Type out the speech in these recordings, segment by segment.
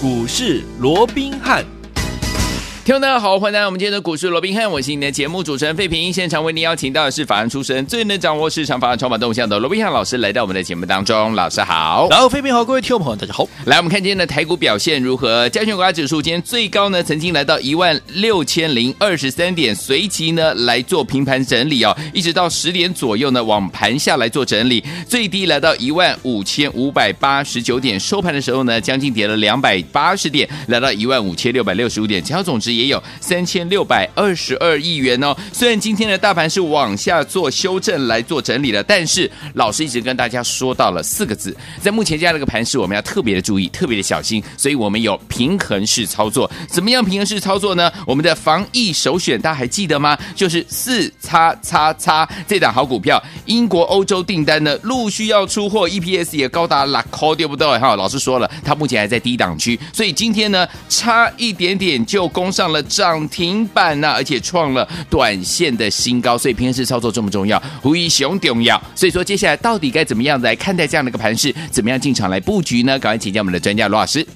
股市罗宾汉。听众大家好，欢迎来到我们今天的股市罗宾汉，我是你的节目主持人费平。现场为您邀请到的是法案出身、最能掌握市场法案筹码动向的罗宾汉老师，来到我们的节目当中。老师好，然后费平好，各位听众朋友大家好。来，我们看今天的台股表现如何？加权股价指数今天最高呢，曾经来到一万六千零二十三点，随即呢来做平盘整理哦，一直到十点左右呢往盘下来做整理，最低来到一万五千五百八十九点，收盘的时候呢将近跌了两百八十点，来到一万五千六百六十五点，成交总值。也有三千六百二十二亿元哦。虽然今天的大盘是往下做修正来做整理的，但是老师一直跟大家说到了四个字，在目前这样的一个盘势，我们要特别的注意，特别的小心。所以我们有平衡式操作。怎么样平衡式操作呢？我们的防疫首选大家还记得吗？就是四叉叉叉这档好股票，英国、欧洲订单呢陆续要出货，EPS 也高达拉扣，对不对？哈，老师说了，它目前还在低档区，所以今天呢差一点点就攻上了涨停板呢、而且创了短线的新高，所以平时操作重不重要？无疑熊重要。所以说，接下来到底该怎么样来看待这样的一个盘势？怎么样进场来布局呢？赶快请教我们的专家罗老师。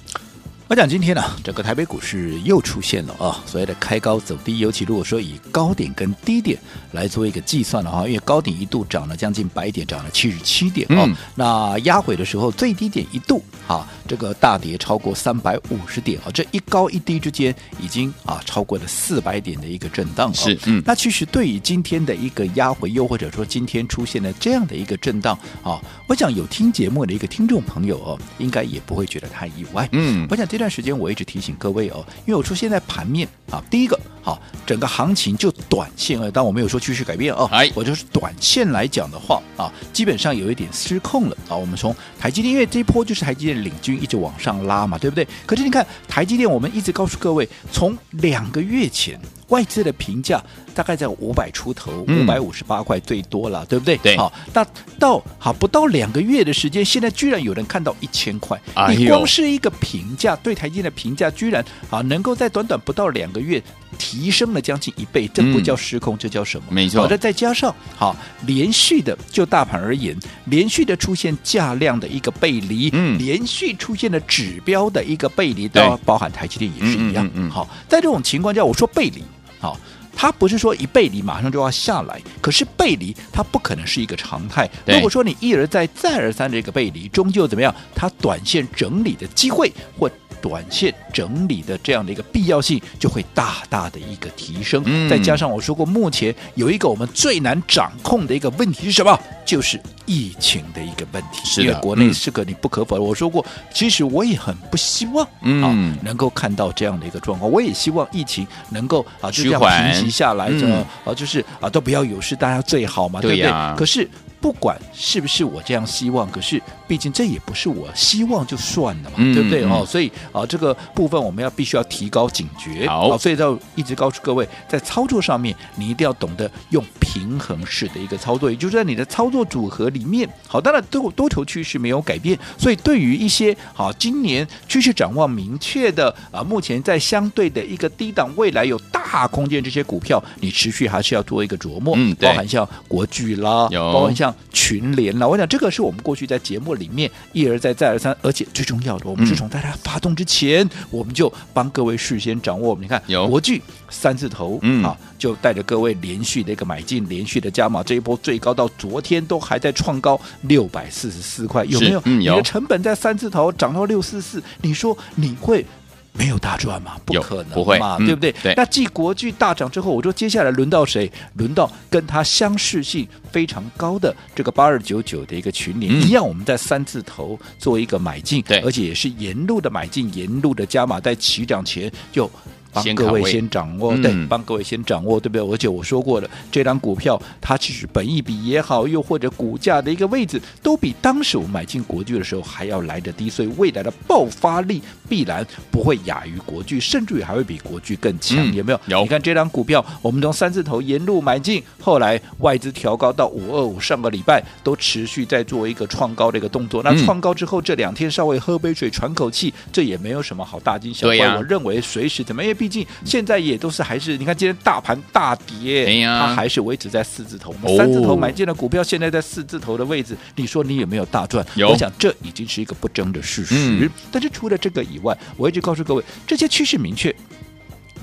我讲今天呢，整个台北股市又出现了啊，所谓的开高走低，尤其如果说以高点跟低点来做一个计算的话，因为高点一度涨了将近百点，涨了七十七点啊、嗯，那压回的时候最低点一度啊，这个大跌超过三百五十点啊，这一高一低之间已经啊超过了四百点的一个震荡。是，嗯，那其实对于今天的一个压回，又或者说今天出现了这样的一个震荡啊，我想有听节目的一个听众朋友哦，应该也不会觉得太意外。嗯，我想这段时间我一直提醒各位哦，因为我出现在盘面啊，第一个好，整个行情就短线啊，当我没有说趋势改变哦，哎，我就是短线来讲的话啊，基本上有一点失控了啊。我们从台积电，因为这一波就是台积电领军一直往上拉嘛，对不对？可是你看台积电，我们一直告诉各位，从两个月前。外资的评价大概在五百出头，五百五十八块最多了，对不对？对。好，那到好不到两个月的时间，现在居然有人看到一千块。哎，你光是一个评价，对台积电的评价，居然啊能够在短短不到两个月提升了将近一倍，这不叫失控，嗯、这叫什么？没错。好的，再加上好连续的就大盘而言，连续的出现价量的一个背离，嗯，连续出现了指标的一个背离，都包含台积电也是一样。嗯，嗯，嗯，好，在这种情况下，我说背离。好，它不是说一背离马上就要下来，可是背离它不可能是一个常态。如果说你一而再再而三的一个背离，终究怎么样？它短线整理的机会或短线整理的这样的一个必要性就会大大的一个提升。嗯，再加上我说过，目前有一个我们最难掌控的一个问题是什么？就是疫情的一个问题。是的，因为国内是个你不可否认。我说过，其实我也很不希望啊能够看到这样的一个状况。我也希望疫情能够啊就这样平息下来，这啊就是啊都不要有事，大家最好嘛，对不对？可是。不管是不是我这样希望，可是毕竟这也不是我希望就算了嘛，嗯、对不对哦？所以啊，这个部分我们要必须要提高警觉。好，所以要一直告诉各位，在操作上面，你一定要懂得用平衡式的一个操作，也就是在你的操作组合里面，好，当然多多头趋势没有改变，所以对于一些好今年趋势展望明确的啊，目前在相对的一个低档，未来有大空间这些股票，你持续还是要做一个琢磨，嗯，包含像国巨啦，包含像。群联啦，我想这个是我们过去在节目里面一而再再而三，而且最重要的，我们是从大家发动之前，嗯、我们就帮各位事先掌握。你看，有国巨三字头，嗯啊，就带着各位连续的一个买进，连续的加码，这一波最高到昨天都还在创高六百四十四块，有没有？嗯、有。你的成本在三字头涨到六四四，你说你会？没有大赚嘛？不可能嘛，不会嘛、嗯？对不对？对。那继国巨大涨之后，我说接下来轮到谁？轮到跟它相似性非常高的这个八二九九的一个群联、嗯、一样，我们在三字头做一个买进，对，而且也是沿路的买进，沿路的加码，在起涨前就。帮各位先掌握，对，帮各位先掌握，对不对？而且我说过了，这张股票它其实本益比也好，又或者股价的一个位置，都比当时我买进国剧的时候还要来得低，所以未来的爆发力必然不会亚于国剧，甚至于还会比国剧更强，嗯、有没有？有。你看这张股票，我们从三字头沿路买进，后来外资调高到五二五，上个礼拜都持续在做一个创高的一个动作。那创高之后，这两天稍微喝杯水，喘口气，这也没有什么好大惊小怪。我认为随时怎么也。毕竟现在也都是还是你看今天大盘大跌，哎，它还是维持在四字头，三字头买进的股票现在在四字头的位置，你说你有没有大赚？我想这已经是一个不争的事实。嗯、但是除了这个以外，我一直告诉各位，这些趋势明确，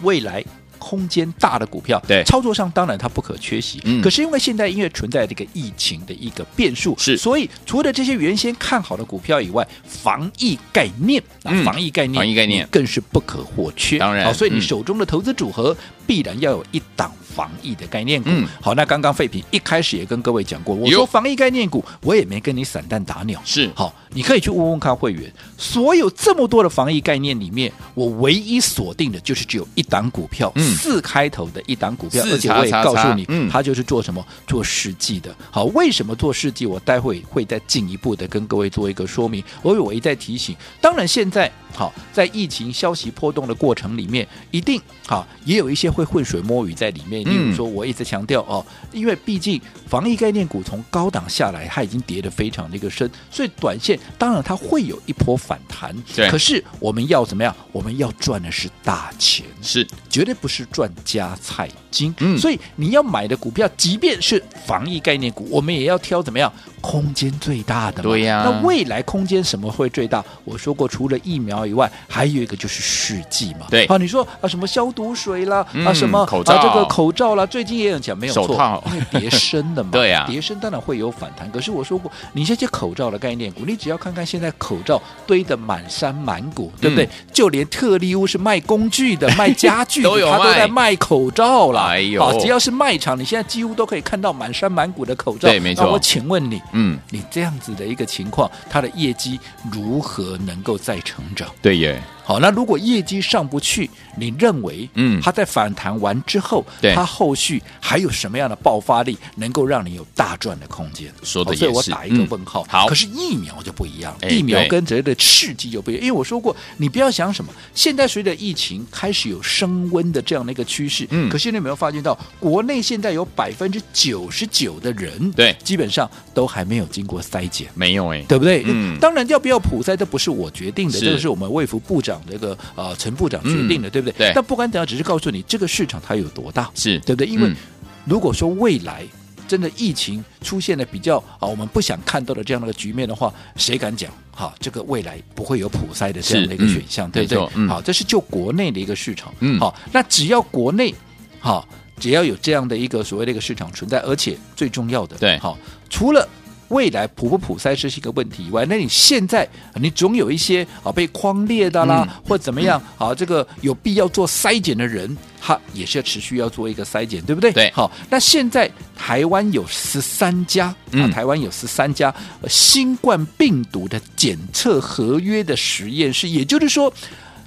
未来。空间大的股票，对。操作上当然它不可缺席。嗯，可是因为现在因为存在这个疫情的一个变数，是，所以除了这些原先看好的股票以外，防疫概念啊，防疫概念，防疫概念。更是不可或缺。当然，好，所以你手中的投资组合必然要有一档防疫的概念股。嗯，好，那刚刚废品一开始也跟各位讲过，我说防疫概念股，我也没跟你散弹打鸟。是，好，你可以去问问看会员，所有这么多的防疫概念里面，我唯一锁定的就是只有一档股票，嗯，四开头的一档股票，而且我也告诉你，嗯，它就是做什么做试剂的。好，为什么做试剂？我待会会再进一步的跟各位做一个说明。我我一再提醒，当然现在好，在疫情消息波动的过程里面，一定好也有一些会浑水摸鱼在里面。例如说，我一直强调哦，因为毕竟防疫概念股从高档下来，它已经跌得非常的一个深，所以短线当然它会有一波反弹。对，可是我们要怎么样？我们要赚的是大钱，是绝对不是赚加菜金。嗯，所以你要买的股票，即便是防疫概念股，我们也要挑怎么样空间最大的。对呀、啊，那未来空间什么会最大？我说过，除了疫苗以外，还有一个就是试剂嘛。对，好，你说啊，什么消毒水啦，嗯、啊，什么口罩，啊、这个口罩啦，最近也有讲没有错，手套因为叠升的嘛。对呀、啊，跌深当然会有反弹。可是我说过，你这些口罩的概念股，你只要看看现在口罩堆得满山满谷，对不对？嗯、就连特力屋是卖工具的、卖家具的，都有他都在卖口罩了。哎呦，啊，只要是卖场，你现在几乎都可以看到满山满谷的口罩。对，没错。我请问你，嗯，你这样子的一个情况，它的业绩如何能够再成长？对耶。好，那如果业绩上不去，你认为，嗯，它在反弹完之后，对，它后续还有什么样的爆发力，能够让你有大赚的空间？说的也是，所以我打一个问号。嗯、好，可是疫苗就不一样，疫苗跟这个刺激就不一样。因为我说过，你不要想什么，现在随着疫情开始有升温的这样的一个趋势，嗯，可是你有没有发现到，国内现在有百分之九十九的人，对，基本上都还没有经过筛检，没有哎，对不对？嗯，当然要不要普筛，这不是我决定的，这个是我们卫福部长这个呃。陈部长决定的，嗯、对不对？对。但不管怎样，只是告诉你这个市场它有多大，是对不对？因为如果说未来真的疫情出现了比较啊，我们不想看到的这样的一个局面的话，谁敢讲？哈，这个未来不会有普筛的这样的一个选项，嗯、对不对？嗯、好，这是就国内的一个市场。嗯，好，那只要国内好，只要有这样的一个所谓的一个市场存在，而且最重要的，对，好，除了。未来普不普筛是一个问题以外，那你现在你总有一些啊被框列的啦，嗯、或怎么样啊，这个有必要做筛检的人，他也是要持续要做一个筛检，对不对？对。好，那现在台湾有十三家啊，嗯、台湾有十三家新冠病毒的检测合约的实验室，也就是说，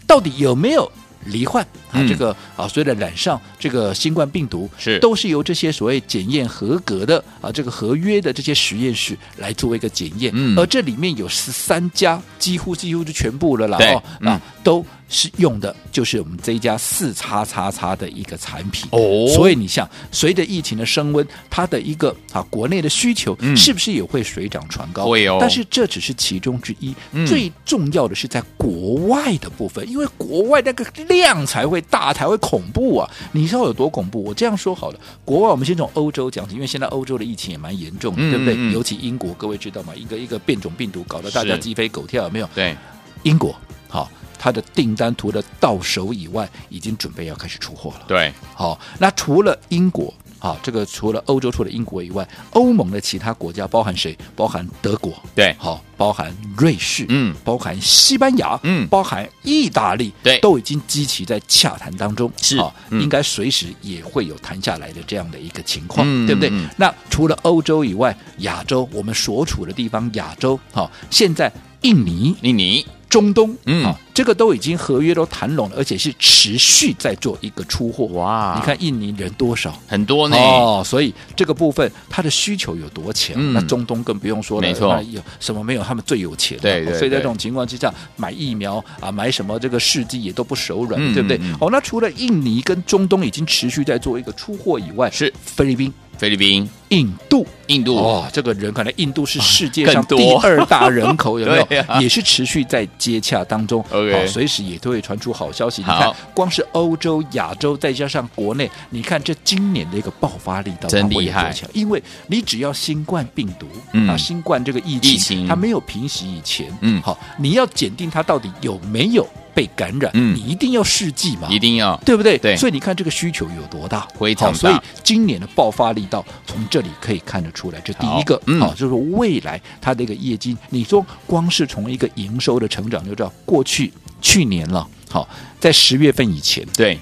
到底有没有？罹患啊，这个啊，所谓的染上这个新冠病毒，是。都是由这些所谓检验合格的啊，这个合约的这些实验室来做一个检验，嗯，而这里面有十三家，几乎几乎就全部了啦，哦，啊，都。是用的就是我们这一家四叉叉叉的一个产品哦，所以你像随着疫情的升温，它的一个啊国内的需求是不是也会水涨船高？会哦。但是这只是其中之一，最重要的是在国外的部分，因为国外那个量才会大，才会恐怖啊！你知道有多恐怖？我这样说好了，国外我们先从欧洲讲起，因为现在欧洲的疫情也蛮严重的，对不对？尤其英国，各位知道吗？一个一个变种病毒搞得大家鸡飞狗跳，有没有？对，英国好。它的订单除了到手以外，已经准备要开始出货了。对，好，那除了英国啊，这个除了欧洲，除了英国以外，欧盟的其他国家包含谁？包含德国，对，好，包含瑞士，嗯，包含西班牙，嗯，包含意大利，对，都已经积极在洽谈当中，是，嗯、应该随时也会有谈下来的这样的一个情况，嗯、对不对？嗯、那除了欧洲以外，亚洲我们所处的地方，亚洲，好，现在印尼，印尼。中东，嗯，啊，这个都已经合约都谈拢了，而且是持续在做一个出货。哇，你看印尼人多少？很多呢。哦，所以这个部分它的需求有多强？嗯、那中东更不用说了。没错，有什么没有？他们最有钱。对，对对。所以在这种情况之下，买疫苗啊，买什么这个试剂也都不手软，嗯、对不对？哦，那除了印尼跟中东已经持续在做一个出货以外，是菲律宾。菲律宾、印度。印度哦，这个人可能印度是世界上第二大人口，有没有？啊也是持续在接洽当中。好随时也都会传出好消息。你看，光是欧洲、亚洲，再加上国内，你看这今年的一个爆发力到底真厉害？因为你只要新冠病毒，嗯啊，新冠这个疫疫情它没有平息以前，嗯好，你要检定它到底有没有被感染，嗯。你一定要试剂嘛，一定要。对不对？对。所以你看这个需求有多大，非常大所以今年的爆发力道从这里可以看得出来。这第一个，好嗯。好，就是说未来它的一个业绩，你说光是从一个营收的成长就知道，过去去年了，好，在十月份以前，对，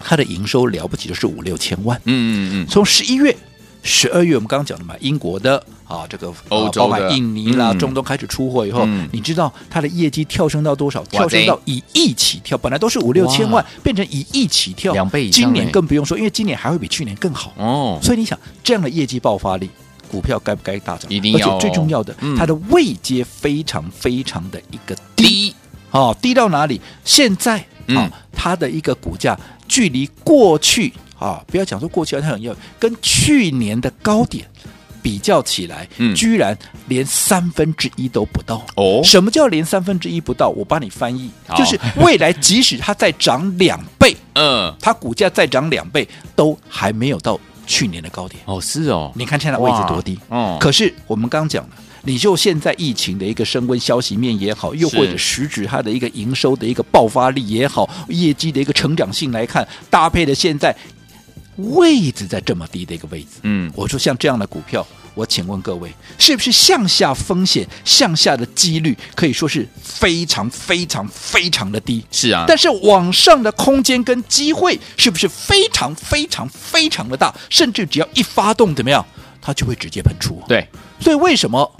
它的营收了不起的是五六千万，嗯嗯嗯，从十一月。十二月我们刚刚讲的嘛，英国的啊，这个欧洲的包括印尼啦、嗯。中东开始出货以后，嗯。你知道它的业绩跳升到多少？跳升到以亿起跳，本来都是五六千万，变成以亿起跳，两倍以上今年欸更不用说，因为今年还会比去年更好。哦，所以你想，这样的业绩爆发力，股票该不该大涨？一定要。哦而且最重要的，嗯。它的位阶非常非常的一个低。低，哦，低到哪里？现在啊、嗯。它的一个股价距离过去啊，不要讲说过去它很要跟去年的高点比较起来，嗯居然连三分之一都不到。哦什么叫连三分之一不到？我帮你翻译，就是未来即使它再涨两倍，嗯，它股价再涨两倍，都还没有到去年的高点。哦，是哦，你看现在位置多低？哇哦可是我们刚刚讲了，你就现在疫情的一个升温消息面也好，又或者实质它的一个营收的一个爆发力也好，业绩的一个成长性来看，搭配的现在位置在这么低的一个位置，嗯，我说像这样的股票，我请问各位，是不是向下风险、向下的几率可以说是非常非常非常的低？是啊，但是往上的空间跟机会是不是非常非常非常的大？甚至只要一发动，怎么样，它就会直接喷出。对，所以为什么？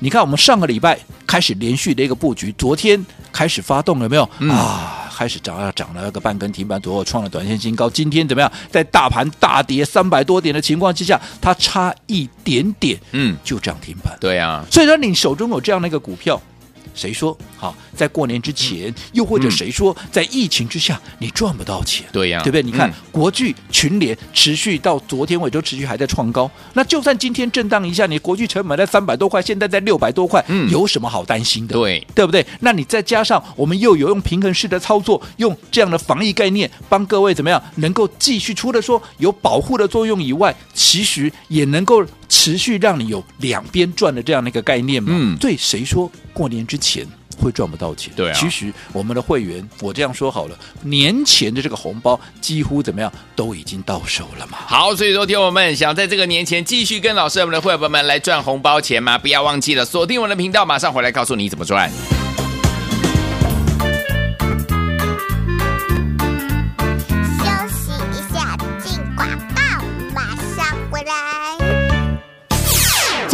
你看，我们上个礼拜开始连续的一个布局，昨天开始发动了有没有？嗯啊，开始涨啊，涨了个半根停板左右，创了短线新高。今天怎么样？在大盘大跌三百多点的情况之下，它差一点点，嗯，就涨停板。对啊，所以说，你手中有这样的一个股票，谁说好在过年之前，又或者谁说在疫情之下你赚不到钱？对呀对不对？你看、嗯国巨群联持续到昨天为止都持续还在创高，那就算今天震荡一下，你国巨成本在三百多块，现在在六百多块，嗯有什么好担心的？对对不对？那你再加上我们又有用平衡式的操作，用这样的防疫概念帮各位怎么样，能够继续除了说有保护的作用以外，其实也能够持续让你有两边赚的这样的一个概念嘛。嗯对，谁说过年之前？会赚不到钱，对啊其实我们的会员，我这样说好了，年前的这个红包几乎怎么样都已经到手了嘛。好，所以说，听我们想在这个年前继续跟老师我们的会员们来赚红包钱吗？不要忘记了锁定我们的频道，马上回来告诉你怎么赚。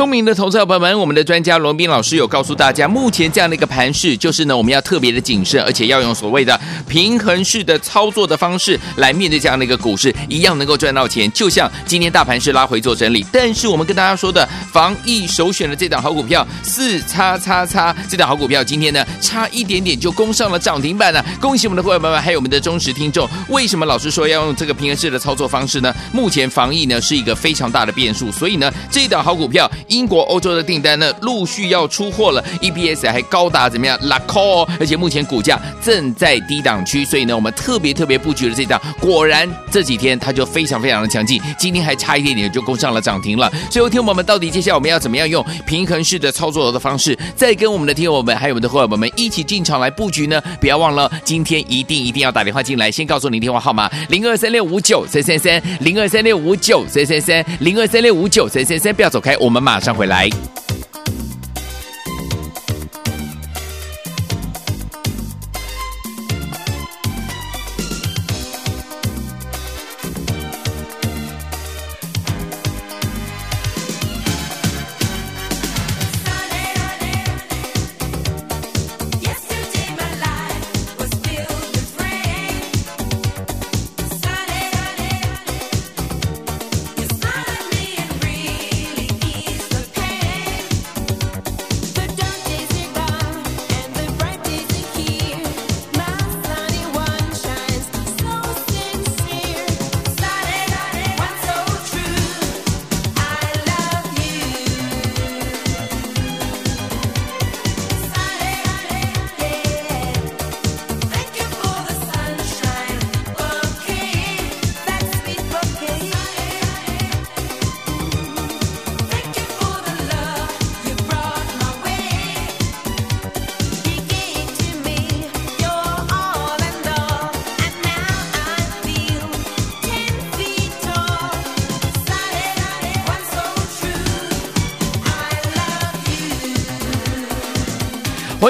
聪明的投资者朋友们，我们的专家罗斌老师有告诉大家，目前这样的一个盘势，就是呢，我们要特别的谨慎，而且要用所谓的平衡式的操作的方式来面对这样的一个股市，一样能够赚到钱。就像今天大盘是拉回做整理，但是我们跟大家说的防疫首选的这档好股票四叉叉叉，这档好股票今天呢差一点点就攻上了涨停板了，恭喜我们的会员们，还有我们的忠实听众。为什么老师说要用这个平衡式的操作方式呢？目前防疫呢是一个非常大的变数，所以呢这一档好股票。英国、欧洲的订单呢，陆续要出货了，EPS 还高达怎么样？拉 call，而且目前股价正在低档区，所以呢，我们特别特别布局了这档。果然这几天它就非常非常的强劲，今天还差一点点就攻上了涨停了。所以，听我们到底接下来我们要怎么样用平衡式的操作的方式，再跟我们的听友们还有我们的伙伴们一起进场来布局呢？不要忘了，今天一定一定要打电话进来，先告诉您电话号码零二三六五九三三三零二三六五九三三三零二三六五九三三三，不要走开，我们马上回来。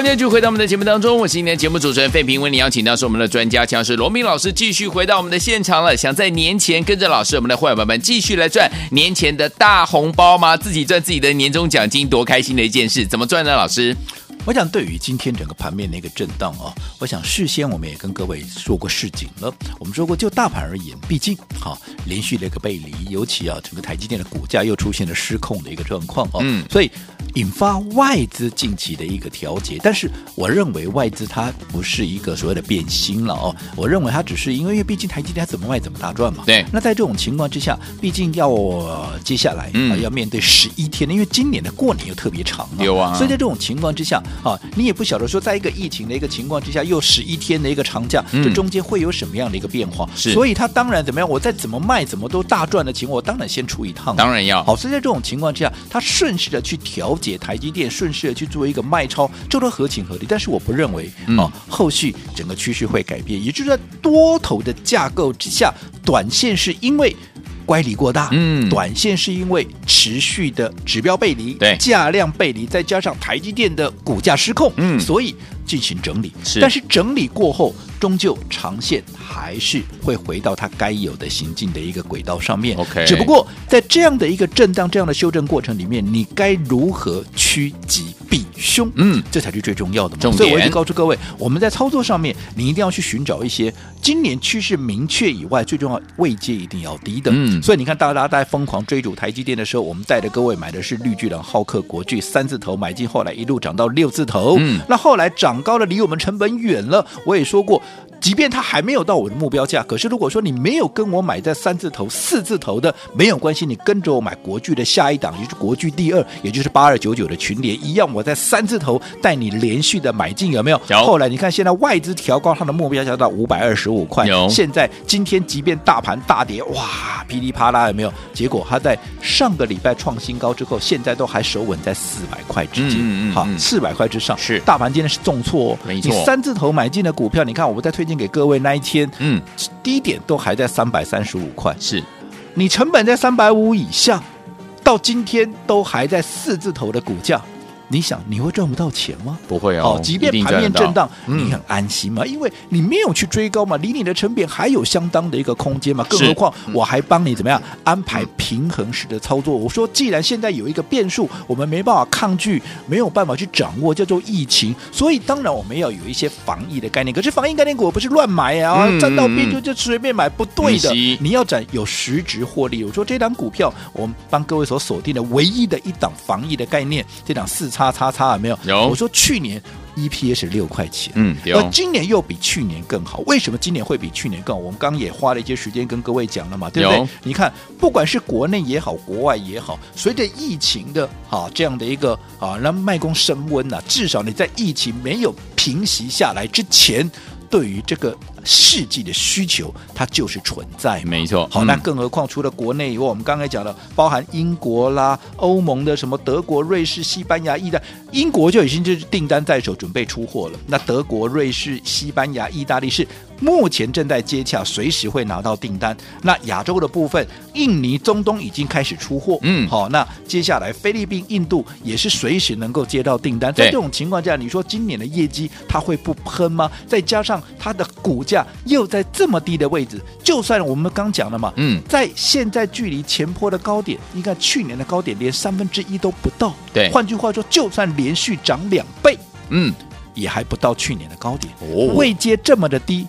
欢迎继续回到我们的节目当中，我是今天节目主持人费平，为你邀请到是我们的专家，强势罗明老师，继续回到我们的现场了。想在年前跟着老师，我们的会员们继续来赚年前的大红包吗？自己赚自己的年终奖金，多开心的一件事！怎么赚呢？老师？我想，对于今天整个盘面的一个震荡啊，我想事先我们也跟各位说过市井了。我们说过，就大盘而言，毕竟哈连续的一个背离，尤其啊整个台积电的股价又出现了失控的一个状况哦，嗯，所以引发外资近期的一个调节。但是我认为外资它不是一个所谓的变心了哦，我认为它只是因为，因为毕竟台积电它怎么卖怎么大赚嘛。对。那在这种情况之下，毕竟要、呃、接下来啊、嗯、要面对十一天的，因为今年的过年又特别长嘛，有啊。所以在这种情况之下。啊，你也不晓得说，在一个疫情的一个情况之下，又十一天的一个长假，嗯、这中间会有什么样的一个变化？是，所以他当然怎么样？我再怎么卖，怎么都大赚的情况，我当然先出一趟。当然要好，所以在这种情况之下，他顺势的去调节台积电，顺势的去做一个卖超，这都合情合理。但是我不认为啊、嗯，后续整个趋势会改变，也就是在多头的架构之下，短线是因为。乖离过大，嗯，短线是因为持续的指标背离，对，价量背离，再加上台积电的股价失控，嗯，所以进行整理。是，但是整理过后，终究长线还是会回到它该有的行进的一个轨道上面。OK，只不过在这样的一个震荡、这样的修正过程里面，你该如何趋吉避凶？嗯，这才是最重要的嘛。所以我一直告诉各位，我们在操作上面，你一定要去寻找一些今年趋势明确以外，最重要位阶一定要低的。嗯。所以你看，大家在疯狂追逐台积电的时候，我们带着各位买的是绿巨人、浩克、国巨三字头买进，后来一路涨到六字头。嗯，那后来涨高了，离我们成本远了。我也说过。即便它还没有到我的目标价，可是如果说你没有跟我买在三字头、四字头的，没有关系，你跟着我买国巨的下一档，也就是国巨第二，也就是八二九九的群联一样，我在三字头带你连续的买进，有没有？有。后来你看，现在外资调高它的目标价到五百二十五块，有。现在今天即便大盘大跌，哇，噼里啪啦，有没有？结果它在上个礼拜创新高之后，现在都还守稳在四百块之间，嗯嗯，好，四百块之上。是。大盘今天是重挫哦，没错。你三字头买进的股票，你看我们在推荐。给各位那一天，嗯，低点都还在三百三十五块，是。你成本在三百五以下，到今天都还在四字头的股价。你想你会赚不到钱吗？不会哦。即便盘面震荡，你很安心吗？因为你没有去追高嘛，离你的成本还有相当的一个空间嘛。更何况我还帮你怎么样安排平衡式的操作。我说，既然现在有一个变数，我们没办法抗拒，没有办法去掌握，叫做疫情。所以当然我们要有一些防疫的概念。可是防疫概念股我不是乱买啊，站到边就就随便买，不对的。你要展有实质获利。我说这档股票，我们帮各位所锁定的唯一的一档防疫的概念，这档四。叉叉叉有没有？有。我说去年 EPS 是六块钱，嗯，而今年又比去年更好。为什么今年会比去年更好？我们刚刚也花了一些时间跟各位讲了嘛，对不对？你看，不管是国内也好，国外也好，随着疫情的啊这样的一个啊让卖工升温呐，至少你在疫情没有平息下来之前，对于这个。世纪的需求，它就是存在，没错。好，那更何况除了国内以外，我们刚才讲了，包含英国啦、欧盟的什么德国、瑞士、西班牙、意大利，英国就已经就是订单在手，准备出货了。那德国、瑞士、西班牙、意大利是目前正在接洽，随时会拿到订单。那亚洲的部分，印尼、中东已经开始出货，嗯，好，那接下来菲律宾、印度也是随时能够接到订单。在这种情况下，你说今年的业绩它会不喷吗？再加上它的股。价又在这么低的位置，就算我们刚讲了嘛，嗯，在现在距离前坡的高点，你看去年的高点连三分之一都不到，对，换句话说，就算连续涨两倍，嗯，也还不到去年的高点，哦，位阶这么的低，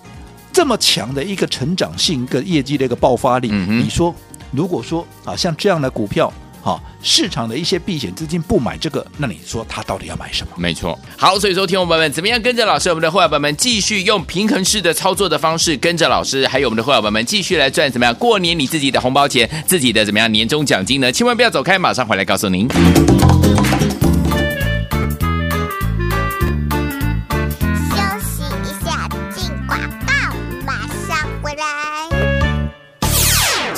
这么强的一个成长性、一个业绩的一个爆发力，嗯，你说，如果说啊，像这样的股票。好，市场的一些避险资金不买这个，那你说他到底要买什么？没错。好，所以说，听众朋友们怎么样跟着老师，我们的会员朋们继续用平衡式的操作的方式跟着老师，还有我们的会员朋们继续来赚怎么样？过年你自己的红包钱，自己的怎么样年终奖金呢？千万不要走开，马上回来告诉您。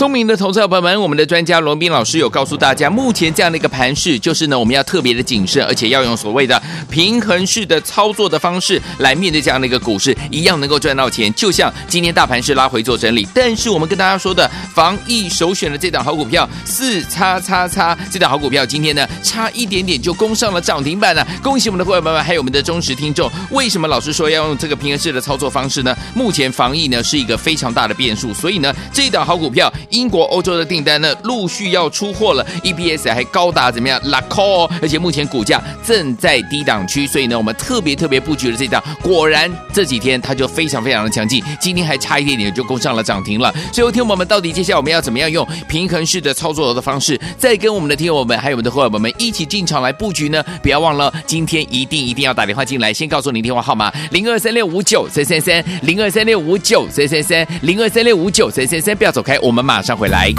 聪明的投资者朋友们，我们的专家罗宾老师有告诉大家，目前这样的一个盘势，就是呢，我们要特别的谨慎，而且要用所谓的平衡式的操作的方式来面对这样的一个股市，一样能够赚到钱。就像今天大盘是拉回做整理，但是我们跟大家说的防疫首选的这档好股票四叉叉叉，这档好股票今天呢差一点点就攻上了涨停板了，恭喜我们的会员朋友们，还有我们的忠实听众。为什么老师说要用这个平衡式的操作方式呢？目前防疫呢是一个非常大的变数，所以呢这档好股票，英国、欧洲的订单呢陆续要出货了，EPS 还高达怎么样？拉 call，而且目前股价正在低档区，所以呢我们特别特别布局了这档，果然这几天它就非常非常的强劲，今天还差一点点就攻上了涨停了。最后听我们到底接下来我们要怎么样用平衡式的操作的方式，再跟我们的听友们还有我们的伙伴们一起进场来布局呢？不要忘了，今天一定一定要打电话进来，先告诉您电话号码零二三六五九三三三零二三六五九三三三零二三六五九三三三，不要走开，我们马马上回来。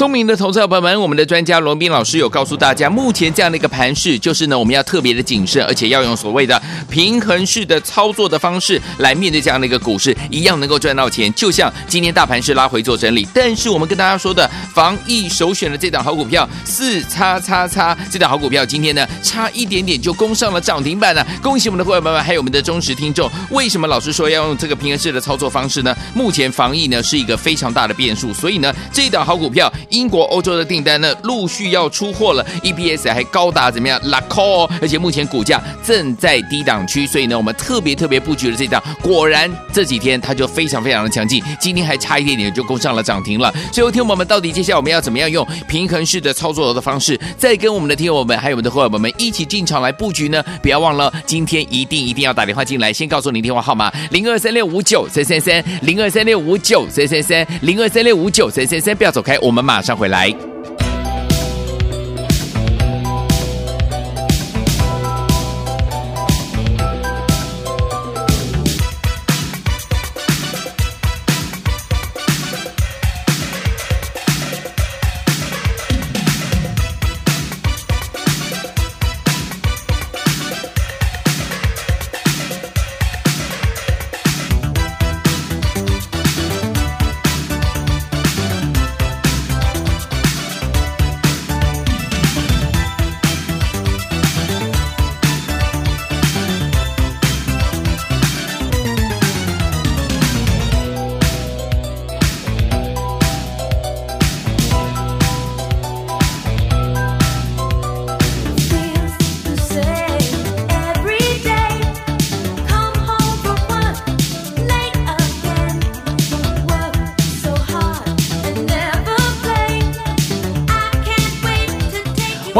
聪明的投资者朋友们，我们的专家罗宾老师有告诉大家，目前这样的一个盘势，就是呢，我们要特别的谨慎，而且要用所谓的平衡式的操作的方式来面对这样的一个股市，一样能够赚到钱。就像今天大盘是拉回做整理，但是我们跟大家说的防疫首选的这档好股票四叉叉叉，这档好股票今天呢差一点点就攻上了涨停板了，恭喜我们的会员朋友们，还有我们的忠实听众。为什么老师说要用这个平衡式的操作方式呢？目前防疫呢是一个非常大的变数，所以呢这一档好股票。英国、欧洲的订单呢，陆续要出货了，EPS 还高达怎么样？拉 call，而且目前股价正在低档区，所以呢，我们特别特别布局了这档，果然这几天它就非常非常的强劲，今天还差一点点就攻上了涨停了。最后听我们到底接下来我们要怎么样用平衡式的操作的方式，再跟我们的听友们还有我们的伙伴们一起进场来布局呢？不要忘了，今天一定一定要打电话进来，先告诉您电话号码零二三六五九三三三零二三六五九三三三零二三六五九三三三，不要走开，我们马。马上回来。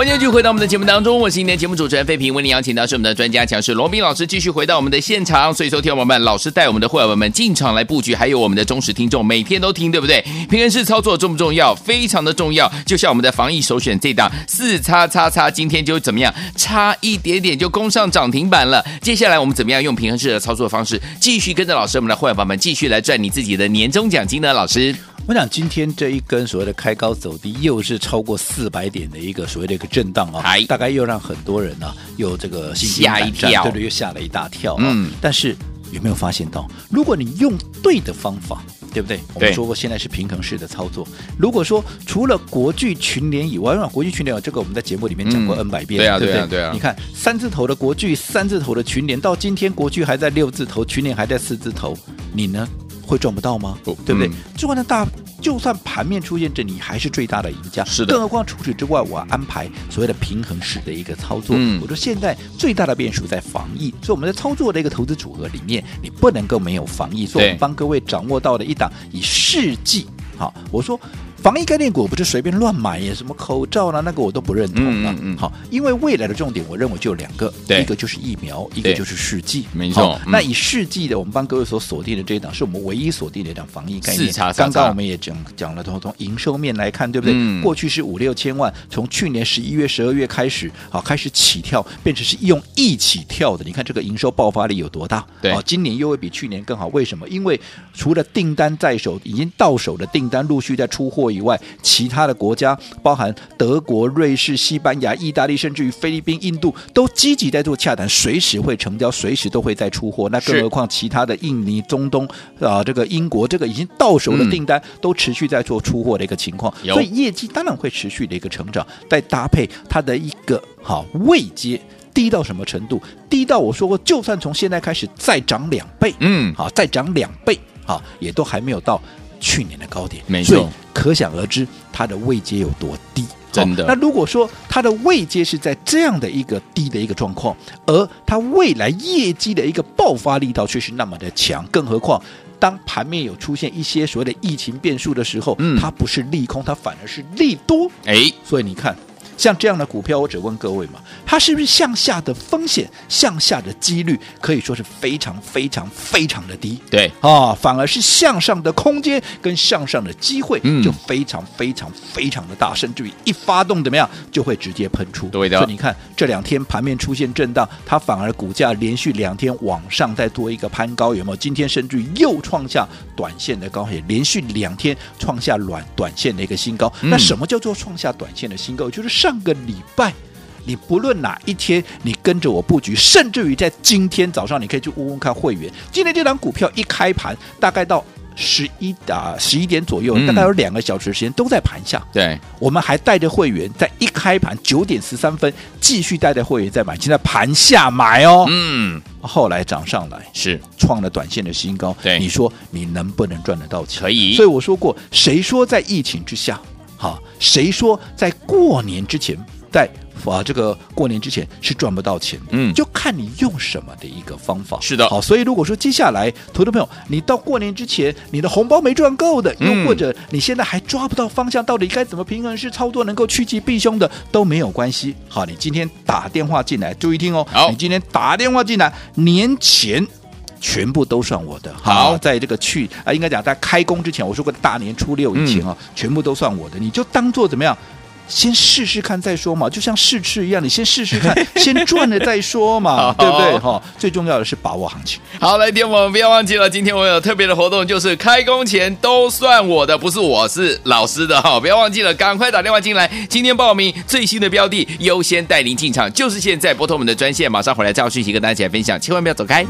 欢迎继续回到我们的节目当中，我是今天节目主持人费平，为您邀请到是我们的专家强势罗宾老师，继续回到我们的现场。所以说，听我们老师带我们的会员们进场来布局，还有我们的忠实听众每天都听，对不对？平衡式操作重不重要？非常的重要。就像我们的防疫首选这档四叉叉叉，今天就怎么样？差一点点就攻上涨停板了。接下来我们怎么样用平衡式的操作方式，继续跟着老师，我们的会员们继续来赚你自己的年终奖金呢？老师。我想今天这一根所谓的开高走低，又是超过四百点的一个所谓的一个震荡啊、哦，大概又让很多人呢、啊、又这个吓一跳，对对，又吓了一大跳、哦。嗯，但是有没有发现到，如果你用对的方法，对不对？我们说过现在是平衡式的操作。如果说除了国巨群联以外，国巨群联这个我们在节目里面讲过 N 百遍，嗯、对啊，对不对？对啊。你看三字头的国巨，三字头的群联，到今天国巨还在六字头，群联还在四字头，你呢？会赚不到吗？对不对？就算大，就算盘面出现这，你还是最大的赢家。是的。更何况除此之外，我安排所谓的平衡式的一个操作。嗯。我说现在最大的变数在防疫，所以我们在操作的一个投资组合里面，你不能够没有防疫。所以我们帮各位掌握到的一档以世纪。好，我说。防疫概念股不是随便乱买耶，什么口罩啦，那个我都不认同了。嗯，好，因为未来的重点，我认为就有两个，一个就是疫苗，一个就是试剂。没错。那以试剂的，我们帮各位所锁定的这一档，是我们唯一锁定的一档防疫概念。刚刚我们也讲讲了，从从营收面来看，对不对？过去是五六千万，从去年十一月、十二月开始，好开始起跳，变成是用亿起跳的。你看这个营收爆发力有多大？对。今年又会比去年更好，为什么？因为除了订单在手，已经到手的订单陆续在出货。国以外，其他的国家，包含德国、瑞士、西班牙、意大利，甚至于菲律宾、印度，都积极在做洽谈，随时会成交，随时都会再出货。那更何况其他的印尼、中东啊，这个英国，这个已经到手的订单、嗯、都持续在做出货的一个情况，所以业绩当然会持续的一个成长。再搭配它的一个好位阶。低到什么程度？低到我说过，就算从现在开始再涨两倍，嗯，好，再涨两倍，好，也都还没有到去年的高点，没错。所以可想而知，它的位阶有多低，真的。那如果说它的位阶是在这样的一个低的一个状况，而它未来业绩的一个爆发力道却是那么的强，更何况当盘面有出现一些所谓的疫情变数的时候，嗯，它不是利空，它反而是利多，哎，所以你看。像这样的股票，我只问各位嘛，它是不是向下的风险、向下的几率可以说是非常非常非常的低？对啊，反而是向上的空间跟向上的机会就非常非常非常的大，甚至于一发动怎么样就会直接喷出。对的，所以你看这两天盘面出现震荡，它反而股价连续两天往上再多一个攀高，有没有？今天甚至于又创下短线的高，也连续两天创下短短线的一个新高。那什么叫做创下短线的新高？就是上。上个礼拜，你不论哪一天，你跟着我布局，甚至于在今天早上，你可以去问问看会员。今天这档股票一开盘，大概到十一啊十一点左右，大概有两个小时时间都在盘下。对，我们还带着会员在一开盘九点十三分继续带着会员在买，现在盘下买哦。嗯，后来涨上来是创了短线的新高。对，你说你能不能赚得到钱？可以。所以我说过，谁说在疫情之下？好，谁说在过年之前，在啊这个过年之前是赚不到钱的？嗯，就看你用什么的一个方法。是的，好，所以如果说接下来，投资朋友，你到过年之前，你的红包没赚够的，又或者你现在还抓不到方向，到底该怎么平衡式操作，能够趋吉避凶的都没有关系。好，你今天打电话进来，注意听哦。好，你今天打电话进来，年前。全部都算我的。好，在这个去啊，应该讲在开工之前，我说过大年初六以前啊，嗯、全部都算我的。你就当做怎么样，先试试看再说嘛，就像试吃一样，你先试试看，先赚了再说嘛，对不对？哈，最重要的是把握行情。好，来，天我们不要忘记了，今天我们有特别的活动，就是开工前都算我的，不是我是老师的哈，不要忘记了，赶快打电话进来，今天报名最新的标的，优先带您进场，就是现在拨通我们的专线，马上回来照讯息跟大家一起来分享，千万不要走开。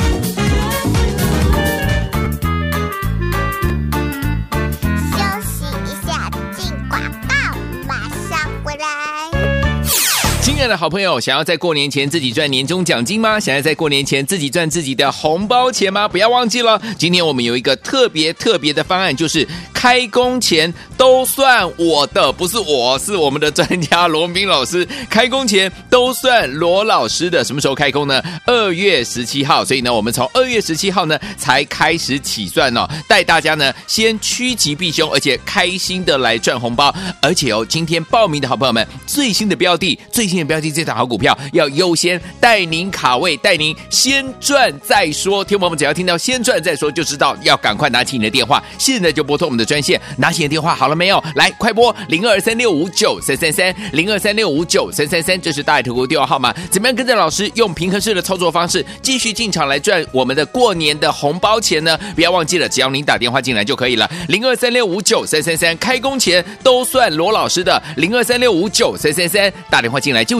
爱的好朋友，想要在过年前自己赚年终奖金吗？想要在过年前自己赚自己的红包钱吗？不要忘记了，今天我们有一个特别特别的方案，就是开工前都算我的，不是我，是我们的专家罗文彬老师。开工前都算罗老师的，什么时候开工呢？二月十七号。所以呢，我们从二月十七号呢才开始起算哦，带大家呢先趋吉避凶，而且开心的来赚红包。而且哦，今天报名的好朋友们，最新的标的，最新。标记这档好股票，要优先带您卡位，带您先赚再说。听我们只要听到先赚再说，就知道要赶快拿起你的电话，现在就拨通我们的专线。拿起你的电话好了没有？来，快拨零二三六五九三三三零二三六五九三三三，这是大爱投顾电话号码。怎么样跟着老师用平衡式的操作方式，继续进场来赚我们的过年的红包钱呢？不要忘记了，只要您打电话进来就可以了。零二三六五九三三三，开工前都算罗老师的。零二三六五九三三三，打电话进来就。